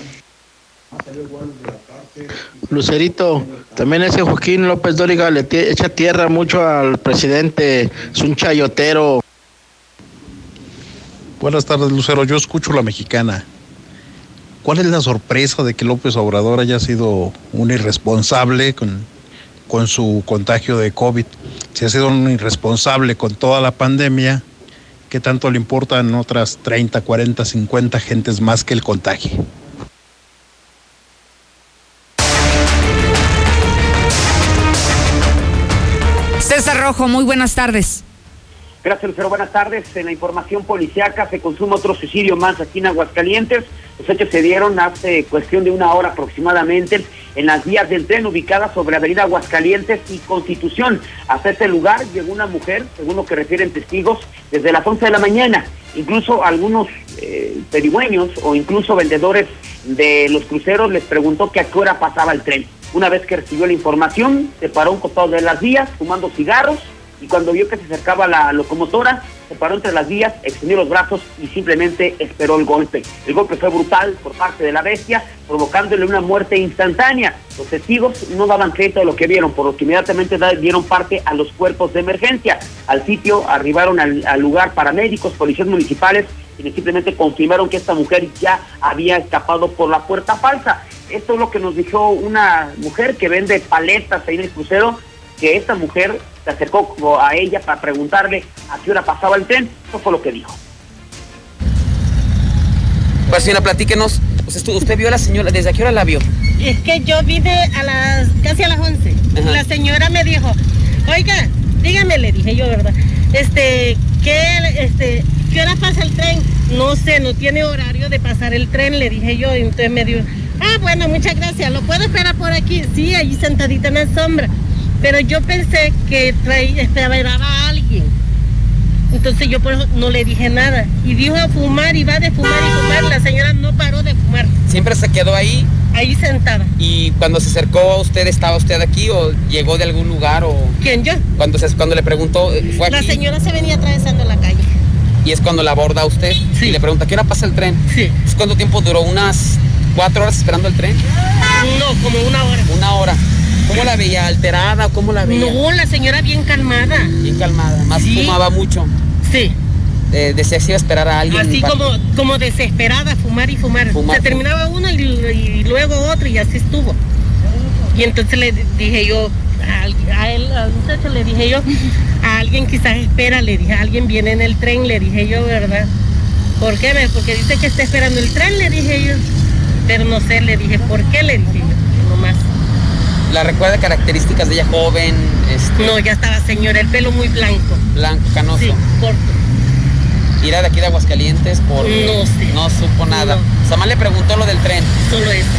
Lucerito, también ese Joaquín López Dóriga le echa tierra mucho al presidente, es un chayotero. Buenas tardes, Lucero. Yo escucho la mexicana. ¿Cuál es la sorpresa de que López Obrador haya sido un irresponsable con, con su contagio de COVID? Si ha sido un irresponsable con toda la pandemia, ¿qué tanto le importan otras 30, 40, 50 gentes más que el contagio? César Rojo, muy buenas tardes. Gracias, Lucero. Buenas tardes. En la información policiaca se consume otro suicidio más aquí en Aguascalientes. Los hechos se dieron hace cuestión de una hora aproximadamente en las vías del tren ubicadas sobre Avenida Aguascalientes y Constitución. Hasta este lugar llegó una mujer, según lo que refieren testigos, desde las 11 de la mañana. Incluso algunos eh, pedigüeños o incluso vendedores de los cruceros les preguntó que a qué hora pasaba el tren. Una vez que recibió la información, se paró un costado de las vías fumando cigarros y cuando vio que se acercaba la locomotora, se paró entre las vías, extendió los brazos y simplemente esperó el golpe. El golpe fue brutal por parte de la bestia, provocándole una muerte instantánea. Los testigos no daban crédito a lo que vieron, por lo que inmediatamente dieron parte a los cuerpos de emergencia. Al sitio arribaron al, al lugar paramédicos, policías municipales, quienes simplemente confirmaron que esta mujer ya había escapado por la puerta falsa. Esto es lo que nos dijo una mujer que vende paletas ahí en el crucero, que esta mujer se acercó a ella para preguntarle a qué hora pasaba el tren. Eso fue lo que dijo. Pues señora, platíquenos. Usted, estu- usted vio a la señora, ¿desde a qué hora la vio? Es que yo vine a las casi a las 11. Ajá. La señora me dijo, oiga, dígame, le dije yo, ¿verdad? Este, ¿qué, este, ¿qué hora pasa el tren? No sé, no tiene horario de pasar el tren, le dije yo. Y entonces me dijo, ah, bueno, muchas gracias. ¿Lo puedo esperar por aquí? Sí, allí sentadita en la sombra. Pero yo pensé que traía, esperaba a alguien. Entonces yo por eso no le dije nada. Y dijo a fumar y va de fumar y fumar. La señora no paró de fumar. Siempre se quedó ahí Ahí sentada. y cuando se acercó a usted, ¿estaba usted aquí o llegó de algún lugar o ¿Quién yo? cuando, se, cuando le preguntó, eh, fue La aquí? señora se venía atravesando la calle. Y es cuando la aborda a usted y le pregunta, ¿qué hora pasa el tren? Sí. ¿Cuánto tiempo duró? ¿Unas cuatro horas esperando el tren? No, como una hora. Una hora. ¿Cómo la veía? ¿Alterada cómo la veía? No, la señora bien calmada. Bien calmada. Más Sí. fumaba mucho. Sí. Eh, decía que iba a esperar a alguien. Así como, como desesperada, fumar y fumar. Fumar, Se terminaba uno y, y luego otro y así estuvo. Y entonces le dije yo, a, a él, al muchacho le dije yo, a alguien quizás espera, le dije, alguien viene en el tren, le dije yo, ¿verdad? ¿Por qué? Porque dice que está esperando el tren, le dije yo. Pero no sé, le dije, ¿por qué? Le dije yo. ¿La recuerda características de ella joven? Este, No, ya estaba señora, el pelo muy blanco. Blanco, canoso. Sí, corto. ¿Y era de aquí de Aguascalientes? Por... No sé. No supo nada. Samán le preguntó lo del tren. Solo eso.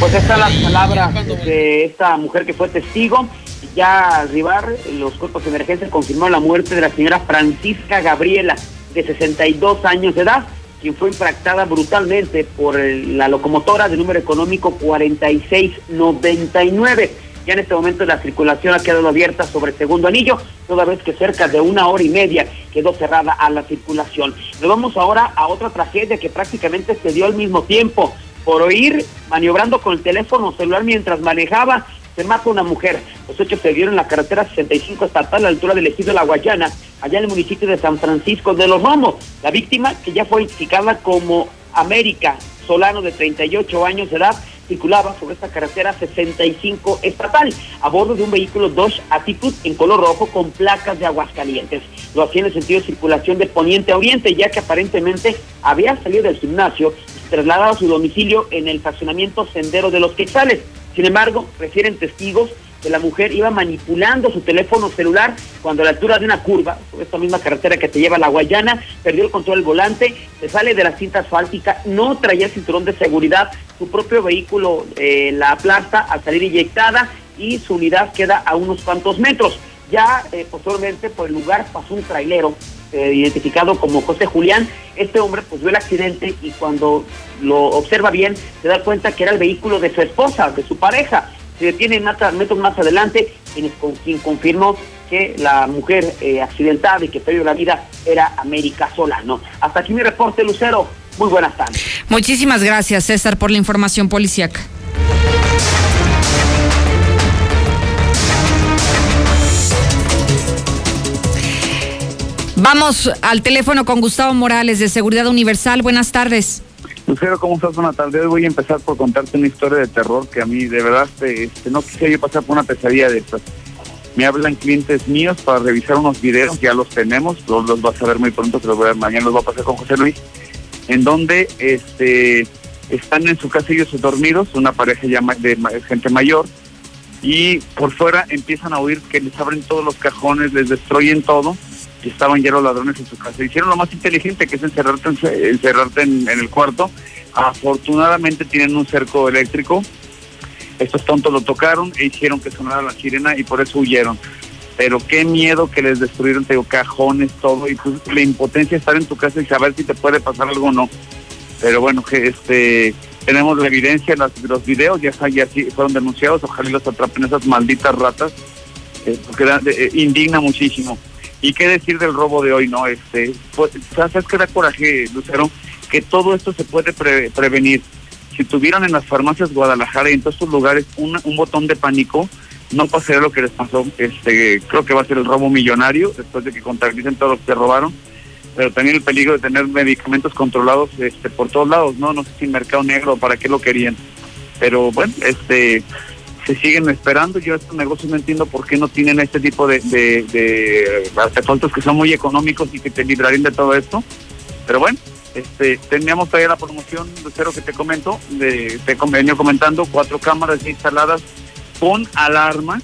Pues están las palabras de esta mujer que fue testigo. Ya al arribar, los cuerpos de emergencia confirmaron la muerte de la señora Francisca Gabriela, de 62 años de edad, quien fue impactada brutalmente por la locomotora de número económico 4699. Ya en este momento la circulación ha quedado abierta sobre segundo anillo, toda vez que cerca de una hora y media quedó cerrada a la circulación. Nos vamos ahora a otra tragedia que prácticamente se dio al mismo tiempo. Por oír maniobrando con el teléfono celular mientras manejaba, se mata una mujer. Los hechos se dieron en la carretera 65 estatal a la altura del ejido de La Guayana, allá en el municipio de San Francisco de los Romos. La víctima, que ya fue identificada como América Solano, de 38 años de edad, circulaba sobre esta carretera 65 estatal a bordo de un vehículo Dodge Attitude en color rojo con placas de Aguascalientes. lo hacía en el sentido de circulación de poniente a oriente, ya que aparentemente había salido del gimnasio y trasladado a su domicilio en el estacionamiento Sendero de los Quetzales. Sin embargo, refieren testigos que la mujer iba manipulando su teléfono celular cuando a la altura de una curva, sobre esta misma carretera que te lleva a la Guayana, perdió el control del volante, se sale de la cinta asfáltica, no traía cinturón de seguridad, su propio vehículo eh, la aplasta al salir inyectada y su unidad queda a unos cuantos metros. Ya eh, posteriormente por el lugar pasó un trailero eh, identificado como José Julián. Este hombre pues vio el accidente y cuando lo observa bien se da cuenta que era el vehículo de su esposa, de su pareja. Se detiene metros más adelante quien, con quien confirmó que la mujer eh, accidentada y que perdió la vida era América Solano. Hasta aquí mi reporte, Lucero. Muy buenas tardes. Muchísimas gracias, César, por la información policíaca. Vamos al teléfono con Gustavo Morales de Seguridad Universal. Buenas tardes. Lucero, ¿cómo estás? Buenas tardes. Hoy voy a empezar por contarte una historia de terror que a mí, de verdad, este, no quisiera yo pasar por una pesadilla de estas. Me hablan clientes míos para revisar unos videos, ya los tenemos, los, los vas a ver muy pronto, que los voy a- mañana los voy a pasar con José Luis, en donde este, están en su casa ellos dormidos, una pareja ya de gente mayor, y por fuera empiezan a oír que les abren todos los cajones, les destruyen todo, y estaban ya los ladrones en su casa. Hicieron lo más inteligente, que es encerrarte, en, encerrarte en, el cuarto. Afortunadamente tienen un cerco eléctrico. Estos tontos lo tocaron e hicieron que sonara la sirena y por eso huyeron. Pero qué miedo que les destruyeron, te digo, cajones, todo, y pues la impotencia estar en tu casa y saber si te puede pasar algo o no. Pero bueno, que este tenemos la evidencia, las- los videos ya, está- ya fueron denunciados, ojalá los atrapen esas malditas ratas, eh, porque indigna muchísimo. ¿Y qué decir del robo de hoy, no? Este, pues, ¿Sabes qué da coraje, Lucero? Que todo esto se puede pre- prevenir. Si tuvieran en las farmacias Guadalajara y en todos estos lugares una- un botón de pánico, no pasaría lo que les pasó. Este, creo que va a ser el robo millonario, después de que contabilicen todo lo que robaron, pero también el peligro de tener medicamentos controlados este, por todos lados, ¿no? No sé si mercado negro para qué lo querían. Pero bueno, este se siguen esperando. Yo estos negocios no entiendo por qué no tienen este tipo de, de, que son muy económicos y que te librarían de todo esto. Pero bueno, este teníamos todavía la promoción, Lucero, que te comento, de, te venía comentando, cuatro cámaras instaladas con alarma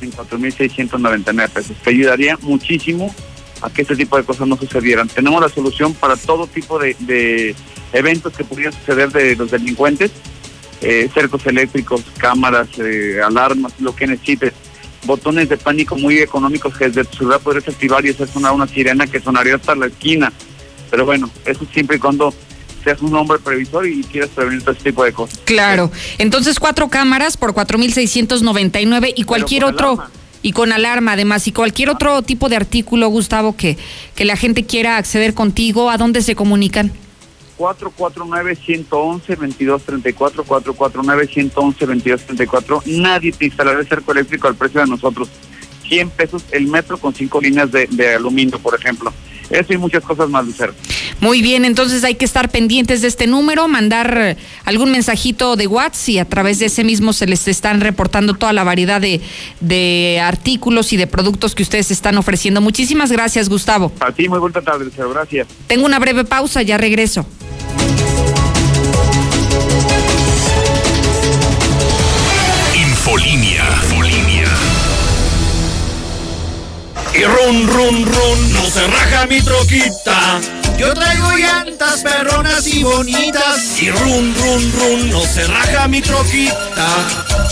en 4.699 pesos. Te ayudaría muchísimo a que este tipo de cosas no sucedieran. Tenemos la solución para todo tipo de, de eventos que pudieran suceder de los delincuentes eh, cercos eléctricos, cámaras, eh, alarmas, lo que necesites. Botones de pánico muy económicos que desde tu ciudad podrías activar y hacer sonar una sirena que sonaría hasta la esquina. Pero bueno, eso siempre y cuando seas un hombre previsor y quieras prevenir todo este tipo de cosas. Claro. Entonces, cuatro cámaras por 4.699 y cualquier otro. alarma. Y con alarma, además, y cualquier otro tipo de artículo, Gustavo, que, que la gente quiera acceder contigo, ¿a dónde se comunican? 449-111-2234, 449-111-2234. Nadie te instalará el cerco eléctrico al precio de nosotros. 100 pesos el metro con cinco líneas de, de aluminio, por ejemplo. Eso y muchas cosas más, Lucero. Muy bien, entonces hay que estar pendientes de este número, mandar eh, algún mensajito de WhatsApp y a través de ese mismo se les están reportando toda la variedad de, de artículos y de productos que ustedes están ofreciendo. Muchísimas gracias, Gustavo. A ti, muy buena tarde, Lucero. Gracias. Tengo una breve pausa, ya regreso. Infolinia. Infolinia. Y run, run, run, no se raja mi troquita. Yo traigo llantas perronas y bonitas. Y run, run, run, no se raja mi troquita.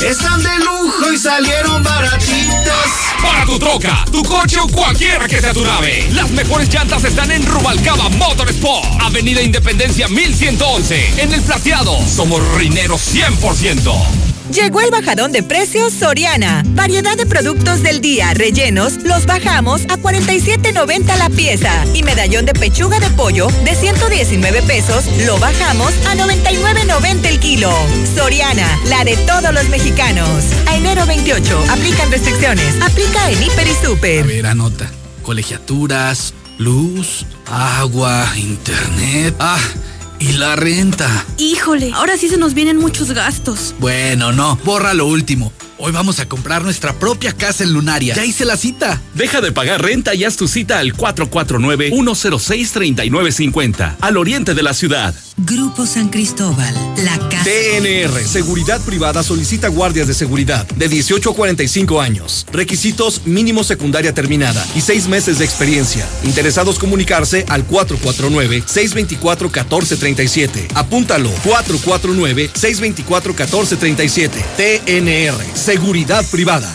Están de lujo y salieron baratitas. Para tu troca, tu coche o cualquiera que sea tu nave. Las mejores llantas están en Rubalcaba Motorsport. Avenida Independencia 1111. En el plateado. Somos rineros 100%. Llegó el bajadón de precios Soriana. Variedad de productos del día rellenos los bajamos a 47.90 la pieza y medallón de pechuga de pollo de 119 pesos lo bajamos a 99.90 el kilo. Soriana, la de todos los mexicanos. A enero 28 aplican restricciones. Aplica en Hiper y Super. A ver, anota. Colegiaturas, luz, agua, internet. Ah, y la renta. Híjole, ahora sí se nos vienen muchos gastos. Bueno, no, borra lo último. Hoy vamos a comprar nuestra propia casa en Lunaria. Ya hice la cita. Deja de pagar renta y haz tu cita al 449-106-3950, al oriente de la ciudad. Grupo San Cristóbal, la casa. TNR, Seguridad Privada solicita guardias de seguridad de 18 a 45 años. Requisitos mínimo secundaria terminada y seis meses de experiencia. Interesados comunicarse al 449-624-1437. Apúntalo, 449-624-1437. TNR, Seguridad Privada.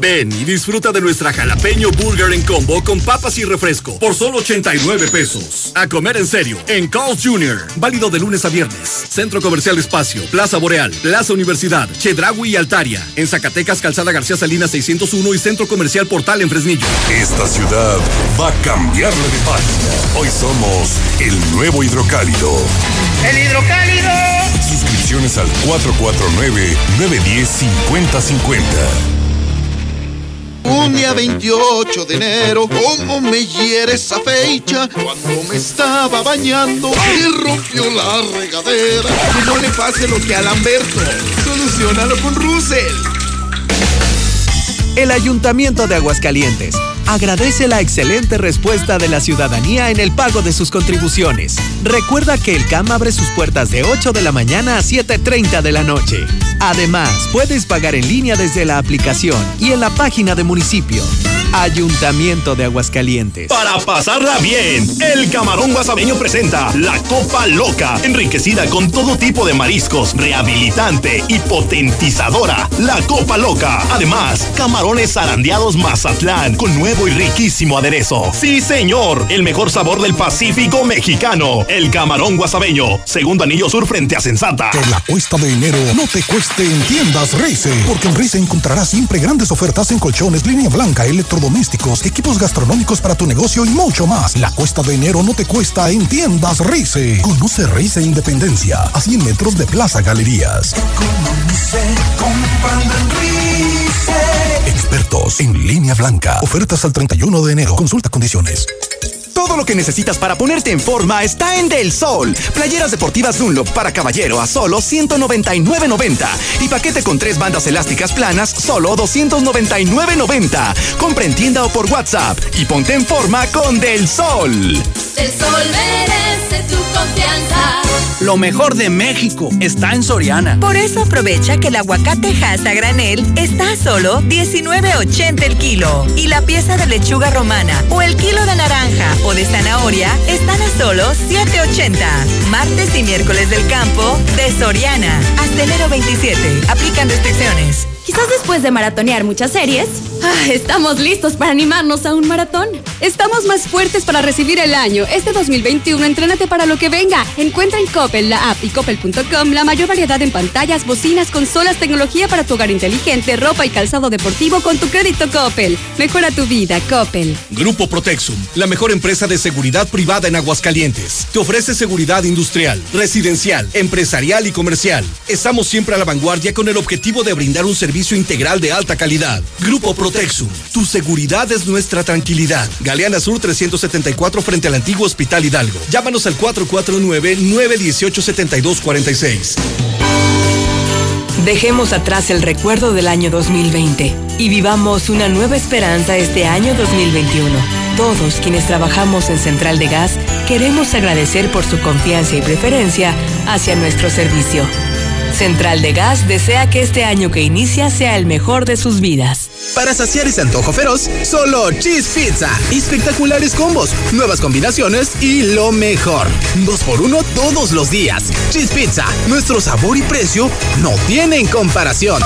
Ven y disfruta de nuestra jalapeño burger en combo con papas y refresco por solo 89 pesos. A comer en serio en Carl's Jr. Válido de lunes a viernes. Centro Comercial Espacio, Plaza Boreal, Plaza Universidad, Chedragui y Altaria. En Zacatecas, Calzada García Salinas 601 y Centro Comercial Portal en Fresnillo. Esta ciudad va a cambiarle de página. Hoy somos el nuevo hidrocálido. ¡El hidrocálido! Suscripciones al 449-910-5050. Un día 28 de enero, ¿cómo me hiere esa fecha? Cuando me estaba bañando y rompió la regadera. Que no le pase lo que a Lamberto. Solucionalo con Russell. El Ayuntamiento de Aguascalientes agradece la excelente respuesta de la ciudadanía en el pago de sus contribuciones. Recuerda que el CAM abre sus puertas de 8 de la mañana a 7.30 de la noche. Además, puedes pagar en línea desde la aplicación y en la página de municipio. Ayuntamiento de Aguascalientes. Para pasarla bien, el Camarón Guasabeño presenta la Copa Loca, enriquecida con todo tipo de mariscos, rehabilitante y potentizadora. La Copa Loca. Además, camarones zarandeados Mazatlán con nuevo y riquísimo aderezo. Sí, señor, el mejor sabor del Pacífico mexicano. El Camarón Guasabeño, segundo anillo sur frente a Sensata. Que la cuesta de enero no te cueste en tiendas Rice, porque en Rice encontrarás siempre grandes ofertas en colchones, línea blanca, electrodomésticos, equipos gastronómicos para tu negocio y mucho más. La cuesta de enero no te cuesta en tiendas Rice. Conoce Rice Independencia, a 100 metros de Plaza Galerías. Expertos en línea blanca. Ofertas al 31 de enero. Consulta condiciones. Todo lo que necesitas para ponerte en forma está en Del Sol. Playeras deportivas Dunlop para caballero a solo 199.90 y paquete con tres bandas elásticas planas solo 299.90. Compra en tienda o por WhatsApp y ponte en forma con Del Sol. El sol merece tu confianza. Lo mejor de México está en Soriana. Por eso aprovecha que el aguacate Hass a granel está a solo 19.80 el kilo y la pieza de lechuga romana o el kilo de naranja o de zanahoria están a solo 7.80. Martes y miércoles del campo de Soriana. Hasta enero 27. Aplican restricciones. Quizás después de maratonear muchas series, ah, estamos listos para animarnos a un maratón. Estamos más fuertes para recibir el año. Este 2021, entrénate para lo que venga. Encuentra en Coppel, la app y coppel.com la mayor variedad en pantallas, bocinas, consolas, tecnología para tu hogar inteligente, ropa y calzado deportivo con tu crédito Coppel. Mejora tu vida, Coppel. Grupo Protexum, la mejor empresa de seguridad privada en Aguascalientes. Te ofrece seguridad industrial, residencial, empresarial y comercial. Estamos siempre a la vanguardia con el objetivo de brindar un servicio integral de alta calidad. Grupo Protexum, tu seguridad es nuestra tranquilidad. Galeana Sur 374 frente al antiguo Hospital Hidalgo. Llámanos al 449-918-7246. Dejemos atrás el recuerdo del año 2020 y vivamos una nueva esperanza este año 2021. Todos quienes trabajamos en Central de Gas queremos agradecer por su confianza y preferencia hacia nuestro servicio. Central de Gas desea que este año que inicia sea el mejor de sus vidas. Para saciar ese antojo feroz, solo Cheese Pizza. Espectaculares combos, nuevas combinaciones y lo mejor. Dos por uno todos los días. Cheese Pizza, nuestro sabor y precio no tienen comparación.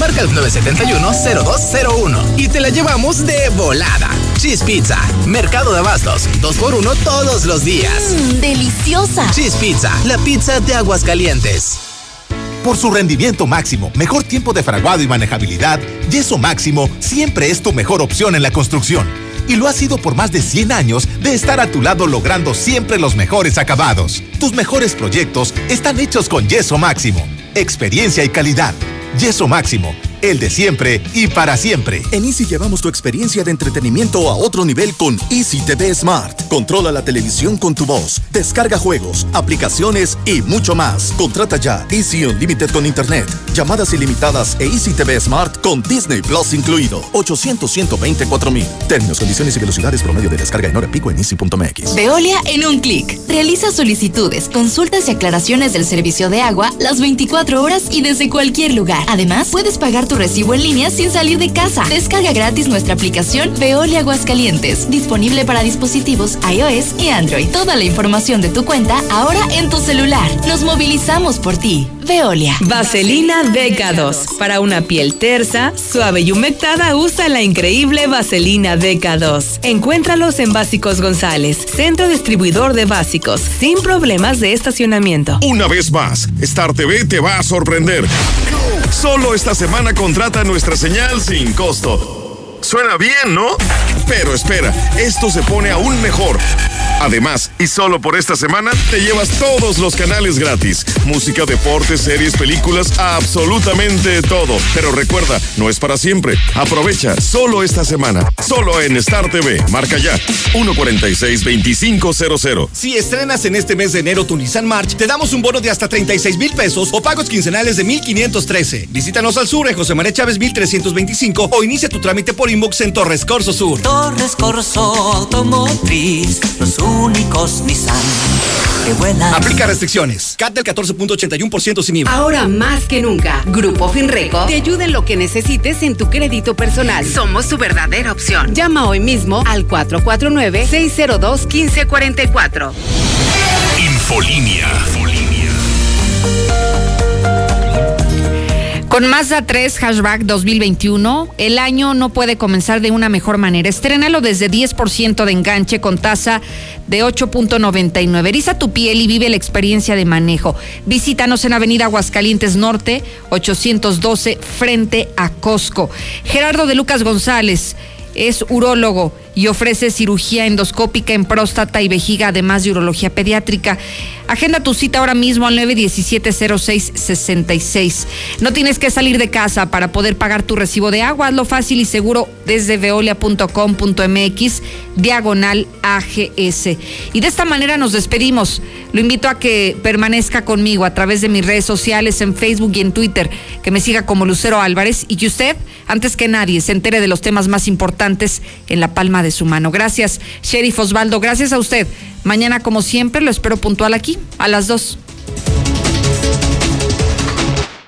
Marca el 971-0201 y te la llevamos de volada. Cheese Pizza, Mercado de Abastos, dos por uno todos los días. Mmm, deliciosa. Cheese Pizza, la pizza de Aguascalientes. Por su rendimiento máximo, mejor tiempo de fraguado y manejabilidad, Yeso Máximo siempre es tu mejor opción en la construcción. Y lo ha sido por más de 100 años de estar a tu lado logrando siempre los mejores acabados. Tus mejores proyectos están hechos con Yeso Máximo. Experiencia y calidad. Yeso Máximo el de siempre y para siempre. En Easy llevamos tu experiencia de entretenimiento a otro nivel con Easy TV Smart. Controla la televisión con tu voz, descarga juegos, aplicaciones y mucho más. Contrata ya Easy Unlimited con Internet, llamadas ilimitadas e Easy TV Smart con Disney Plus incluido. 800 124 mil. Términos, condiciones y velocidades promedio de descarga en hora pico en easy.mx. Veolia en un clic. Realiza solicitudes, consultas y aclaraciones del servicio de agua las 24 horas y desde cualquier lugar. Además, puedes pagar tu recibo en línea sin salir de casa. Descarga gratis nuestra aplicación Veolia Aguascalientes, disponible para dispositivos iOS y Android. Toda la información de tu cuenta ahora en tu celular. Nos movilizamos por ti. Veolia. Vaselina DK2. Para una piel tersa, suave y humectada, usa la increíble Vaselina DK2. Encuéntralos en Básicos González, centro distribuidor de básicos, sin problemas de estacionamiento. Una vez más, Star TV te va a sorprender. Solo esta semana contrata nuestra señal sin costo. Suena bien, ¿no? Pero espera, esto se pone aún mejor. Además, y solo por esta semana, te llevas todos los canales gratis. Música, deportes, series, películas, absolutamente todo. Pero recuerda, no es para siempre. Aprovecha solo esta semana. Solo en Star TV. Marca ya. 146-2500. Si estrenas en este mes de enero tu Nissan March, te damos un bono de hasta 36 mil pesos o pagos quincenales de 1,513. Visítanos al sur en José María Chávez 1325 o inicia tu trámite por inbox en Torres Corso Sur. Torres Corso Automotriz, los únicos Nissan que vuelan. Aplica restricciones. CAT del 14.81% sin IVA. Ahora más que nunca, Grupo Finreco te ayuda en lo que necesites en tu crédito personal. Somos su verdadera opción. Llama hoy mismo al 449-602-1544. Infolínea. Con Mazda 3 Hashback 2021, el año no puede comenzar de una mejor manera. Estrénalo desde 10% de enganche con tasa de 8.99. Eriza tu piel y vive la experiencia de manejo. Visítanos en Avenida Aguascalientes Norte, 812, frente a Costco. Gerardo de Lucas González es urólogo y ofrece cirugía endoscópica en próstata y vejiga, además de urología pediátrica. Agenda tu cita ahora mismo al 917-0666. No tienes que salir de casa para poder pagar tu recibo de agua. Hazlo fácil y seguro desde veolia.com.mx, diagonal AGS. Y de esta manera nos despedimos. Lo invito a que permanezca conmigo a través de mis redes sociales, en Facebook y en Twitter, que me siga como Lucero Álvarez y que usted, antes que nadie, se entere de los temas más importantes en la palma de su mano. Gracias, Sheriff Osvaldo. Gracias a usted. Mañana, como siempre, lo espero puntual aquí, a las dos.